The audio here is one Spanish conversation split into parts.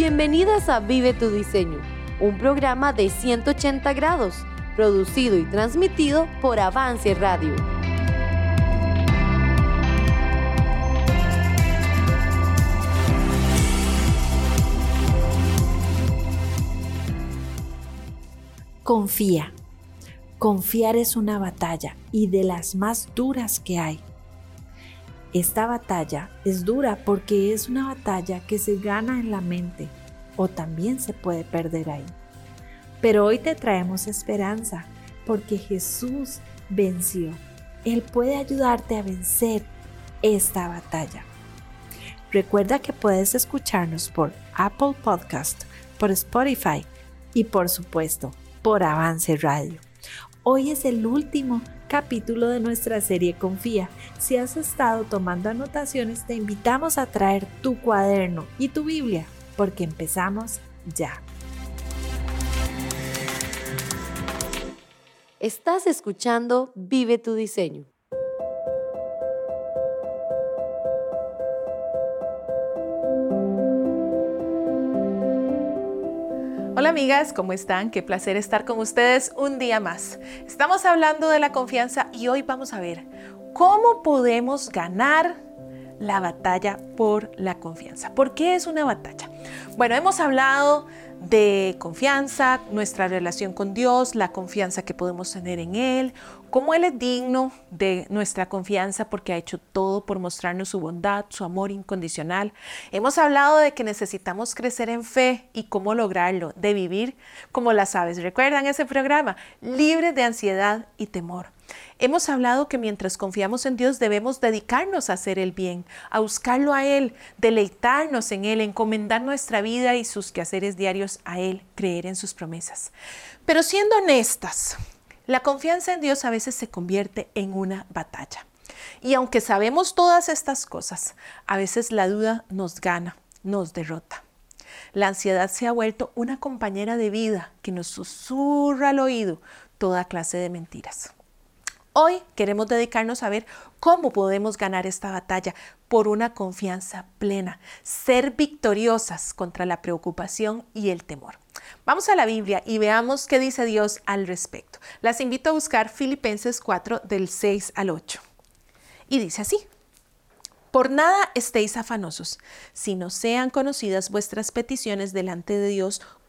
Bienvenidas a Vive tu Diseño, un programa de 180 grados, producido y transmitido por Avance Radio. Confía. Confiar es una batalla y de las más duras que hay. Esta batalla es dura porque es una batalla que se gana en la mente o también se puede perder ahí. Pero hoy te traemos esperanza porque Jesús venció. Él puede ayudarte a vencer esta batalla. Recuerda que puedes escucharnos por Apple Podcast, por Spotify y por supuesto por Avance Radio. Hoy es el último capítulo de nuestra serie Confía. Si has estado tomando anotaciones, te invitamos a traer tu cuaderno y tu Biblia, porque empezamos ya. Estás escuchando Vive tu diseño. Hola amigas, ¿cómo están? Qué placer estar con ustedes un día más. Estamos hablando de la confianza y hoy vamos a ver cómo podemos ganar la batalla por la confianza. ¿Por qué es una batalla? Bueno, hemos hablado de confianza, nuestra relación con Dios, la confianza que podemos tener en Él, cómo Él es digno de nuestra confianza porque ha hecho todo por mostrarnos su bondad, su amor incondicional. Hemos hablado de que necesitamos crecer en fe y cómo lograrlo, de vivir como las aves. ¿Recuerdan ese programa? Libre de ansiedad y temor. Hemos hablado que mientras confiamos en Dios debemos dedicarnos a hacer el bien, a buscarlo a Él, deleitarnos en Él, encomendar nuestra vida y sus quehaceres diarios a Él, creer en sus promesas. Pero siendo honestas, la confianza en Dios a veces se convierte en una batalla. Y aunque sabemos todas estas cosas, a veces la duda nos gana, nos derrota. La ansiedad se ha vuelto una compañera de vida que nos susurra al oído toda clase de mentiras. Hoy queremos dedicarnos a ver cómo podemos ganar esta batalla por una confianza plena, ser victoriosas contra la preocupación y el temor. Vamos a la Biblia y veamos qué dice Dios al respecto. Las invito a buscar Filipenses 4 del 6 al 8. Y dice así. Por nada estéis afanosos, sino sean conocidas vuestras peticiones delante de Dios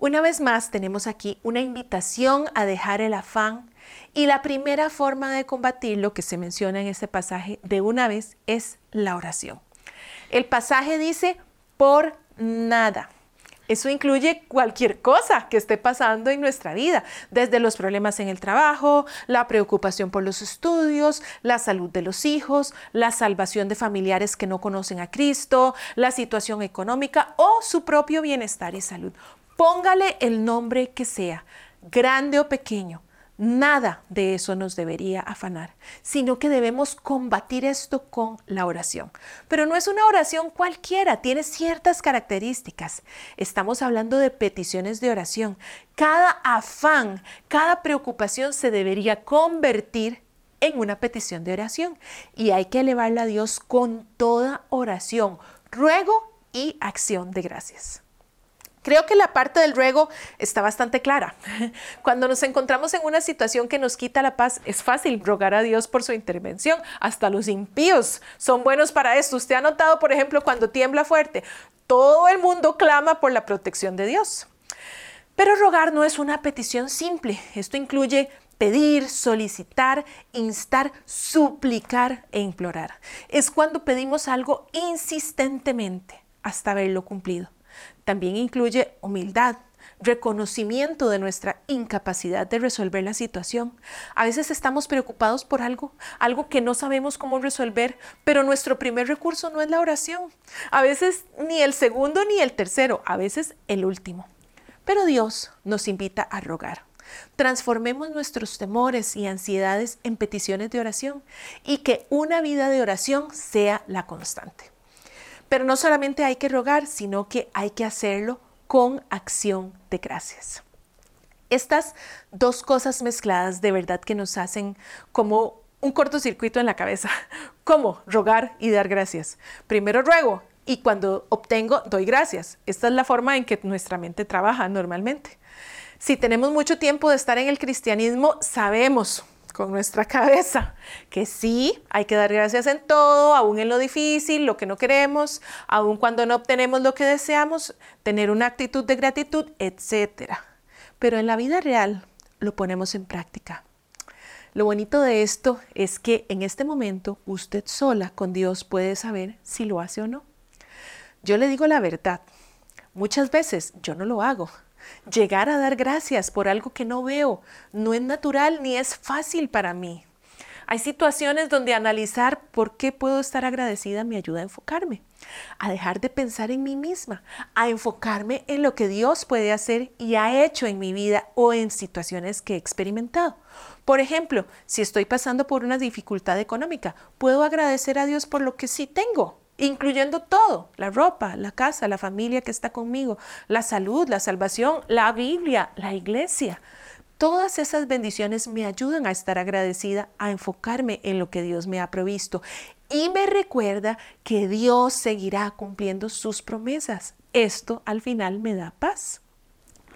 Una vez más tenemos aquí una invitación a dejar el afán y la primera forma de combatir lo que se menciona en este pasaje de una vez es la oración. El pasaje dice por nada. Eso incluye cualquier cosa que esté pasando en nuestra vida, desde los problemas en el trabajo, la preocupación por los estudios, la salud de los hijos, la salvación de familiares que no conocen a Cristo, la situación económica o su propio bienestar y salud. Póngale el nombre que sea, grande o pequeño. Nada de eso nos debería afanar, sino que debemos combatir esto con la oración. Pero no es una oración cualquiera, tiene ciertas características. Estamos hablando de peticiones de oración. Cada afán, cada preocupación se debería convertir en una petición de oración y hay que elevarla a Dios con toda oración, ruego y acción de gracias. Creo que la parte del ruego está bastante clara. Cuando nos encontramos en una situación que nos quita la paz, es fácil rogar a Dios por su intervención. Hasta los impíos son buenos para esto. Usted ha notado, por ejemplo, cuando tiembla fuerte, todo el mundo clama por la protección de Dios. Pero rogar no es una petición simple. Esto incluye pedir, solicitar, instar, suplicar e implorar. Es cuando pedimos algo insistentemente hasta verlo cumplido. También incluye humildad, reconocimiento de nuestra incapacidad de resolver la situación. A veces estamos preocupados por algo, algo que no sabemos cómo resolver, pero nuestro primer recurso no es la oración. A veces ni el segundo ni el tercero, a veces el último. Pero Dios nos invita a rogar. Transformemos nuestros temores y ansiedades en peticiones de oración y que una vida de oración sea la constante. Pero no solamente hay que rogar, sino que hay que hacerlo con acción de gracias. Estas dos cosas mezcladas de verdad que nos hacen como un cortocircuito en la cabeza. ¿Cómo? Rogar y dar gracias. Primero ruego y cuando obtengo doy gracias. Esta es la forma en que nuestra mente trabaja normalmente. Si tenemos mucho tiempo de estar en el cristianismo, sabemos con nuestra cabeza que sí, hay que dar gracias en todo, aún en lo difícil, lo que no queremos, aún cuando no obtenemos lo que deseamos, tener una actitud de gratitud, etc. Pero en la vida real lo ponemos en práctica. Lo bonito de esto es que en este momento usted sola con Dios puede saber si lo hace o no. Yo le digo la verdad, muchas veces yo no lo hago Llegar a dar gracias por algo que no veo no es natural ni es fácil para mí. Hay situaciones donde analizar por qué puedo estar agradecida me ayuda a enfocarme, a dejar de pensar en mí misma, a enfocarme en lo que Dios puede hacer y ha hecho en mi vida o en situaciones que he experimentado. Por ejemplo, si estoy pasando por una dificultad económica, puedo agradecer a Dios por lo que sí tengo incluyendo todo, la ropa, la casa, la familia que está conmigo, la salud, la salvación, la Biblia, la iglesia. Todas esas bendiciones me ayudan a estar agradecida, a enfocarme en lo que Dios me ha provisto y me recuerda que Dios seguirá cumpliendo sus promesas. Esto al final me da paz.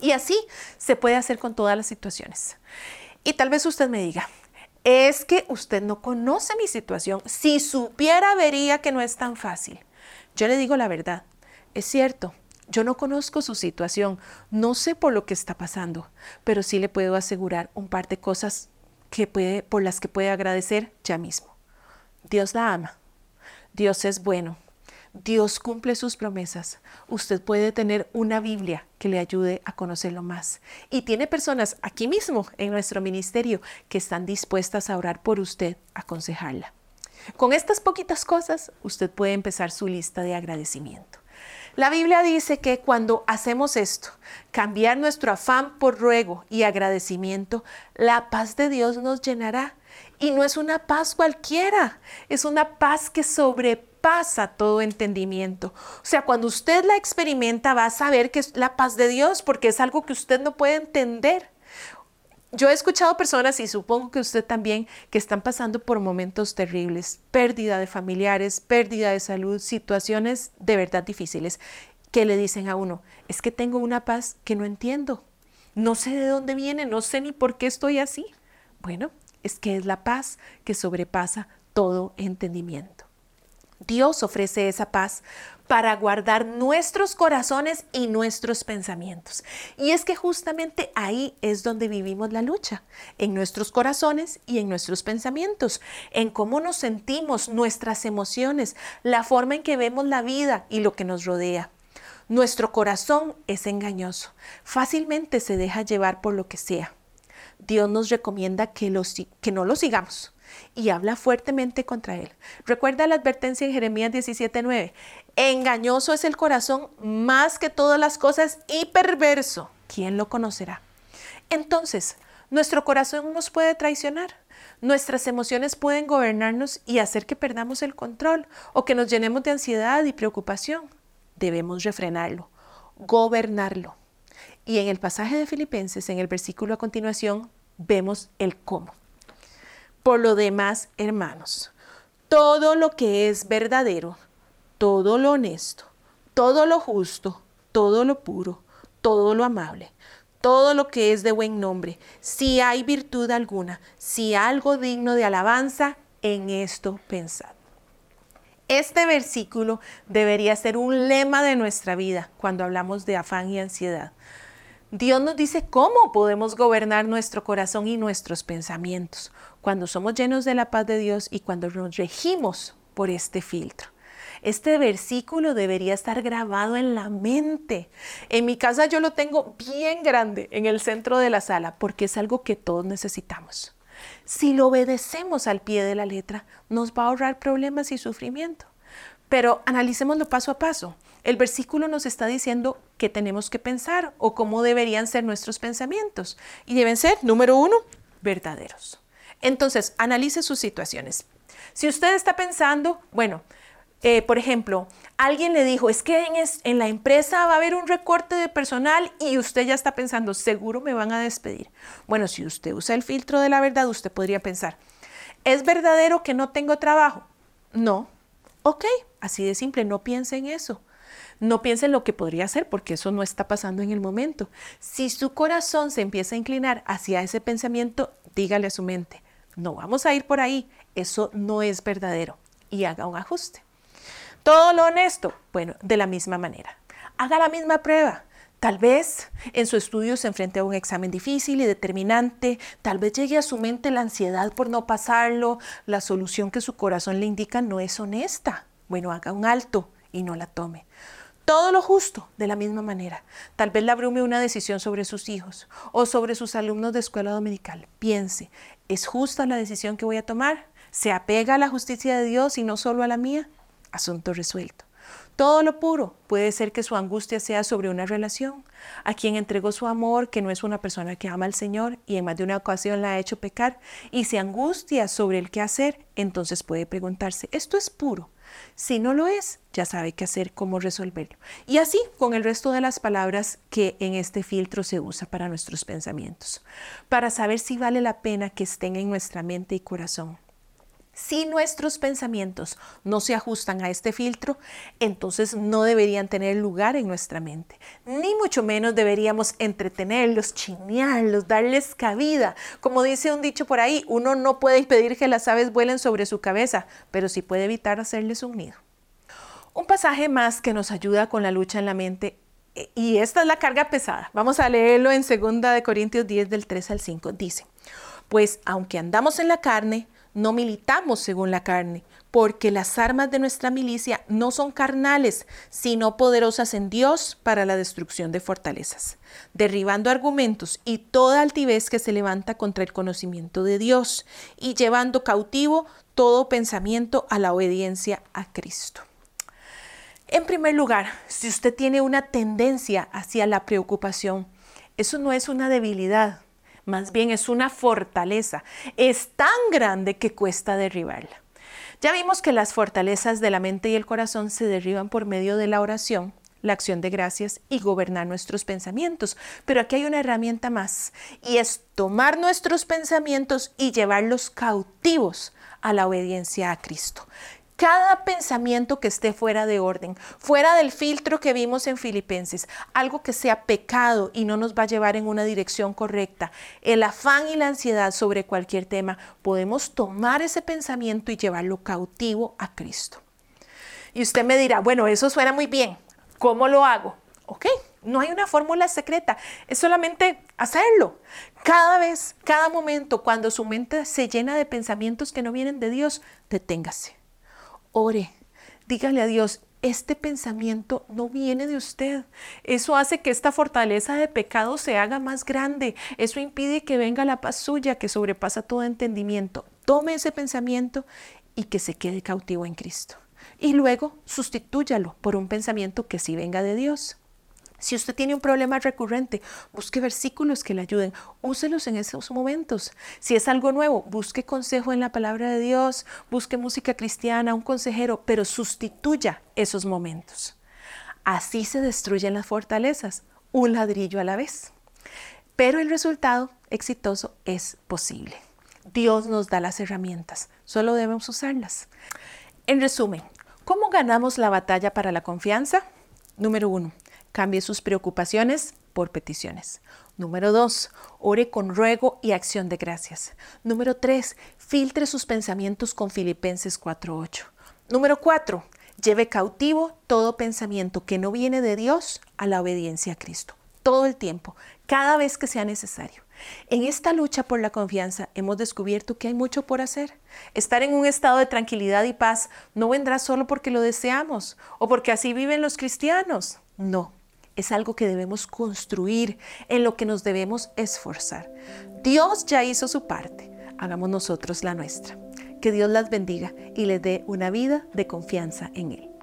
Y así se puede hacer con todas las situaciones. Y tal vez usted me diga, es que usted no conoce mi situación. Si supiera, vería que no es tan fácil. Yo le digo la verdad. Es cierto, yo no conozco su situación, no sé por lo que está pasando, pero sí le puedo asegurar un par de cosas que puede, por las que puede agradecer ya mismo. Dios la ama. Dios es bueno. Dios cumple sus promesas. Usted puede tener una Biblia que le ayude a conocerlo más. Y tiene personas aquí mismo en nuestro ministerio que están dispuestas a orar por usted, aconsejarla. Con estas poquitas cosas, usted puede empezar su lista de agradecimiento. La Biblia dice que cuando hacemos esto, cambiar nuestro afán por ruego y agradecimiento, la paz de Dios nos llenará. Y no es una paz cualquiera, es una paz que sobrepasa pasa todo entendimiento. O sea, cuando usted la experimenta va a saber que es la paz de Dios porque es algo que usted no puede entender. Yo he escuchado personas, y supongo que usted también, que están pasando por momentos terribles, pérdida de familiares, pérdida de salud, situaciones de verdad difíciles, que le dicen a uno, es que tengo una paz que no entiendo, no sé de dónde viene, no sé ni por qué estoy así. Bueno, es que es la paz que sobrepasa todo entendimiento. Dios ofrece esa paz para guardar nuestros corazones y nuestros pensamientos. Y es que justamente ahí es donde vivimos la lucha, en nuestros corazones y en nuestros pensamientos, en cómo nos sentimos, nuestras emociones, la forma en que vemos la vida y lo que nos rodea. Nuestro corazón es engañoso, fácilmente se deja llevar por lo que sea. Dios nos recomienda que, que no lo sigamos, y habla fuertemente contra él. Recuerda la advertencia en Jeremías 17:9. Engañoso es el corazón más que todas las cosas y perverso. ¿Quién lo conocerá? Entonces, nuestro corazón nos puede traicionar. Nuestras emociones pueden gobernarnos y hacer que perdamos el control o que nos llenemos de ansiedad y preocupación. Debemos refrenarlo, gobernarlo. Y en el pasaje de Filipenses, en el versículo a continuación, vemos el cómo. Por lo demás, hermanos, todo lo que es verdadero, todo lo honesto, todo lo justo, todo lo puro, todo lo amable, todo lo que es de buen nombre, si hay virtud alguna, si algo digno de alabanza, en esto pensad. Este versículo debería ser un lema de nuestra vida cuando hablamos de afán y ansiedad. Dios nos dice cómo podemos gobernar nuestro corazón y nuestros pensamientos cuando somos llenos de la paz de Dios y cuando nos regimos por este filtro. Este versículo debería estar grabado en la mente. En mi casa yo lo tengo bien grande en el centro de la sala porque es algo que todos necesitamos. Si lo obedecemos al pie de la letra, nos va a ahorrar problemas y sufrimiento. Pero analicémoslo paso a paso. el versículo nos está diciendo qué tenemos que pensar o cómo deberían ser nuestros pensamientos. Y deben ser, número uno, verdaderos. Entonces, analice sus situaciones. Si usted está pensando, bueno, eh, por ejemplo, alguien le dijo, es que en, la empresa va a haber un recorte de personal y usted ya está pensando, seguro me van a despedir. Bueno, si usted usa el filtro de la verdad, usted podría pensar, ¿es verdadero que no tengo trabajo? No. Ok, así de simple, no piense en eso. No piense en lo que podría ser porque eso no está pasando en el momento. Si su corazón se empieza a inclinar hacia ese pensamiento, dígale a su mente, no vamos a ir por ahí, eso no es verdadero y haga un ajuste. Todo lo honesto, bueno, de la misma manera. Haga la misma prueba. Tal vez en su estudio se enfrente a un examen difícil y determinante, tal vez llegue a su mente la ansiedad por no pasarlo, la solución que su corazón le indica no es honesta. Bueno, haga un alto y no la tome. Todo lo justo, de la misma manera. Tal vez le abrume una decisión sobre sus hijos o sobre sus alumnos de escuela dominical. Piense, ¿es justa la decisión que voy a tomar? ¿Se apega a la justicia de Dios y no solo a la mía? asunto resuelto. Todo lo puro puede ser que su angustia sea sobre una relación, a quien entregó su amor, que no es una persona que ama al Señor y en más de una ocasión la ha hecho pecar, y se angustia sobre el qué hacer, entonces puede preguntarse, ¿esto es puro? Si no lo es, ya sabe qué hacer, cómo resolverlo. Y así con el resto de las palabras que en este filtro se usa para nuestros pensamientos, para saber si vale la pena que estén en nuestra mente y corazón. Si nuestros pensamientos no se ajustan a este filtro, entonces no deberían tener lugar en nuestra mente. Ni mucho menos deberíamos entretenerlos, chinearlos, darles cabida. Como dice un dicho por ahí, uno no puede impedir que las aves vuelen sobre su cabeza, pero sí puede evitar hacerles un nido. Un pasaje más que nos ayuda con la lucha en la mente eh, y esta es la carga pesada. Vamos a leerlo en 2 Corintios 10 del 3 al 5. Dice, pues aunque andamos en la carne, no militamos según la carne, porque las armas de nuestra milicia no son carnales, sino poderosas en Dios para la destrucción de fortalezas, derribando argumentos y toda altivez que se levanta contra el conocimiento de Dios, y llevando cautivo todo pensamiento a la obediencia a Cristo. En primer lugar, si usted tiene una tendencia hacia la preocupación, eso no es una debilidad, más bien es una fortaleza. Es tan grande que cuesta derribarla. Ya vimos que las fortalezas de la mente y el corazón se derriban por medio de la oración, la acción de gracias y gobernar nuestros pensamientos. Pero aquí hay una herramienta más y es tomar nuestros pensamientos y llevarlos cautivos a la obediencia a Cristo cada pensamiento que esté fuera de orden, fuera del filtro que vimos en Filipenses, algo que sea pecado y no nos va a llevar en una dirección correcta, el afán y la ansiedad sobre cualquier tema, podemos tomar ese pensamiento y llevarlo cautivo a Cristo. Y usted me dirá, bueno, eso suena muy bien, ¿cómo lo hago? Ok, no hay una fórmula secreta, es solamente hacerlo. Cada vez, cada momento, cuando su mente se llena de pensamientos que no vienen de Dios, deténgase ore, dígale a Dios, este pensamiento no viene de usted. Eso hace que esta fortaleza de pecado se haga más grande. Eso impide que venga la paz suya que sobrepasa todo entendimiento. Tome ese pensamiento y que se quede cautivo en Cristo. Y luego sustitúyalo por un pensamiento que sí venga de Dios. Si usted tiene un problema recurrente, busque versículos que le ayuden, úselos en esos momentos. Si es algo nuevo, busque consejo en la palabra de Dios, busque música cristiana, un consejero, pero sustituya esos momentos. Así se destruyen las fortalezas, un ladrillo a la vez. Pero el resultado exitoso es posible. Dios nos da las herramientas, solo debemos usarlas. En resumen, ¿cómo ganamos la batalla para la confianza? Número uno, Cambie sus preocupaciones por peticiones. Número dos, ore con ruego y acción de gracias. Número tres, filtre sus pensamientos con Filipenses 4.8. Número cuatro, lleve cautivo todo pensamiento que no viene de Dios a la obediencia a Cristo. Todo el tiempo, cada vez que sea necesario. En esta lucha por la confianza hemos descubierto que hay mucho por hacer. Estar en un estado de tranquilidad y paz no vendrá solo porque lo deseamos o porque así viven los cristianos. No, es algo que debemos construir, en lo que nos debemos esforzar. Dios ya hizo su parte, hagamos nosotros la nuestra. Que Dios las bendiga y les dé una vida de confianza en Él.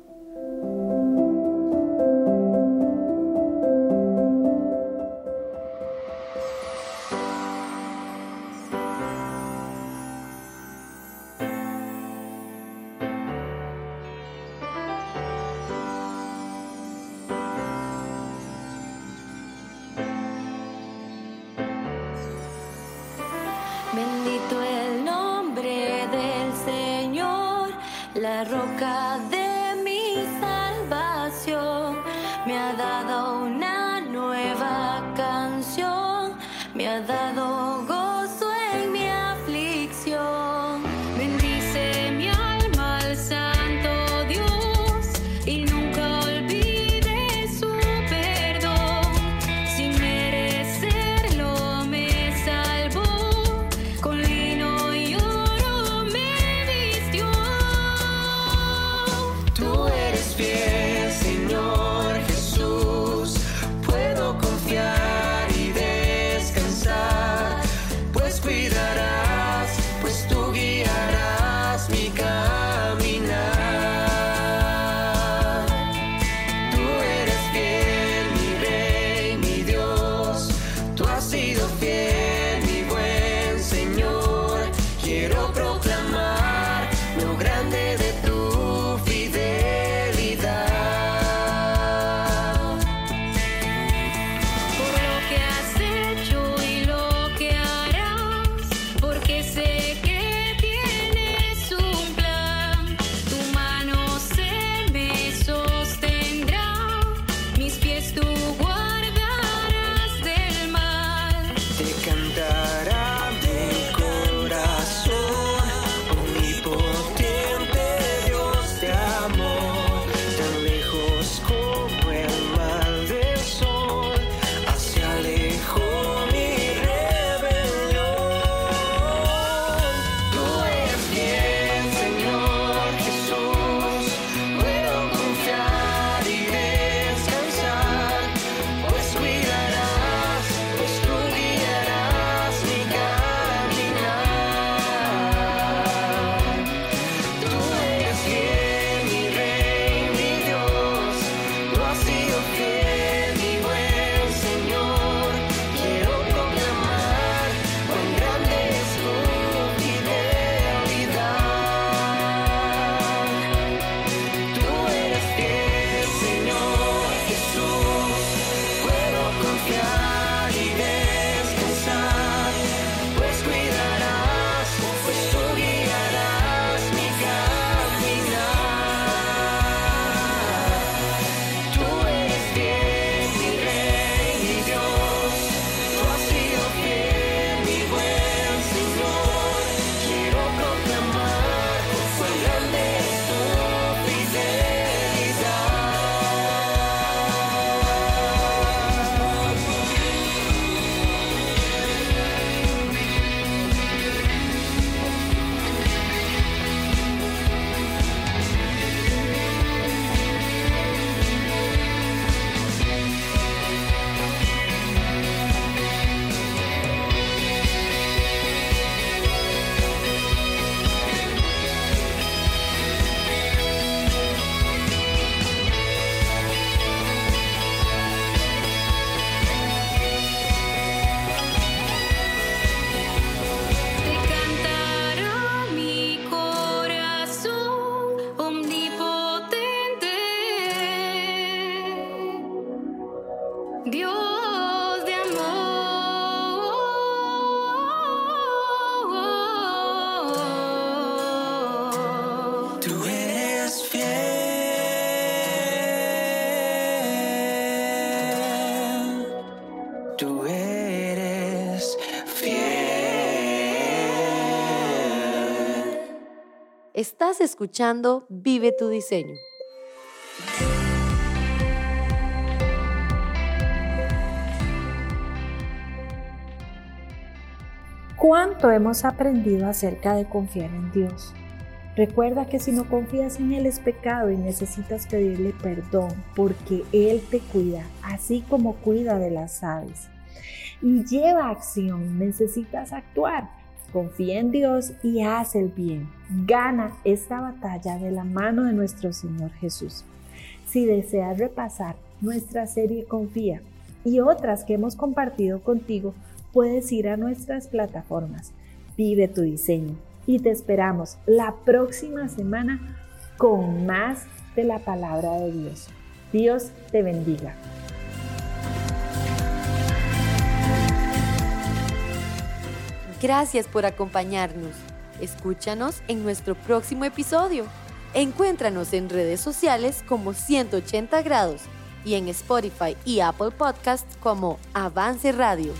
Estás escuchando Vive tu diseño. ¿Cuánto hemos aprendido acerca de confiar en Dios? Recuerda que si no confías en Él es pecado y necesitas pedirle perdón porque Él te cuida, así como cuida de las aves. Y lleva acción, necesitas actuar. Confía en Dios y haz el bien. Gana esta batalla de la mano de nuestro Señor Jesús. Si deseas repasar nuestra serie Confía y otras que hemos compartido contigo, puedes ir a nuestras plataformas. Vive tu diseño y te esperamos la próxima semana con más de la palabra de Dios. Dios te bendiga. Gracias por acompañarnos. Escúchanos en nuestro próximo episodio. Encuéntranos en redes sociales como 180 grados y en Spotify y Apple Podcasts como Avance Radio.